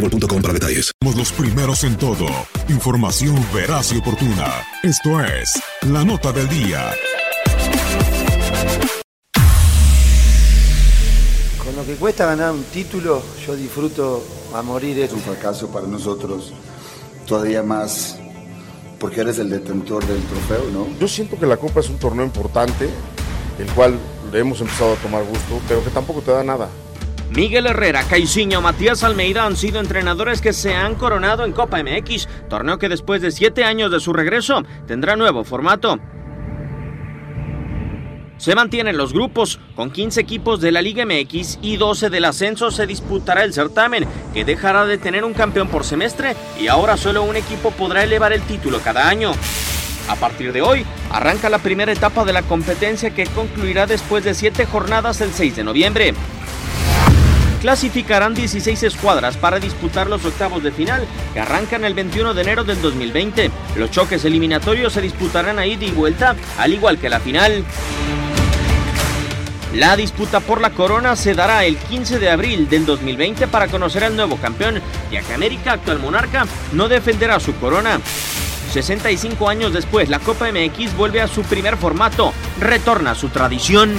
boostmobile.com para detalles. Somos los primeros en todo. Información veraz y oportuna. Esto es La Nota del Día. Con lo que cuesta ganar un título, yo disfruto a morir Es un fracaso para nosotros, todavía más porque eres el detentor del trofeo, ¿no? Yo siento que la Copa es un torneo importante, el cual le hemos empezado a tomar gusto, pero que tampoco te da nada. Miguel Herrera, Caiciño, Matías Almeida han sido entrenadores que se han coronado en Copa MX, torneo que después de siete años de su regreso tendrá nuevo formato. Se mantienen los grupos, con 15 equipos de la Liga MX y 12 del ascenso se disputará el certamen, que dejará de tener un campeón por semestre y ahora solo un equipo podrá elevar el título cada año. A partir de hoy, arranca la primera etapa de la competencia que concluirá después de 7 jornadas el 6 de noviembre. Clasificarán 16 escuadras para disputar los octavos de final, que arrancan el 21 de enero del 2020. Los choques eliminatorios se disputarán a ida y vuelta, al igual que la final. La disputa por la corona se dará el 15 de abril del 2020 para conocer al nuevo campeón, ya que América, actual monarca, no defenderá su corona. 65 años después, la Copa MX vuelve a su primer formato, retorna a su tradición.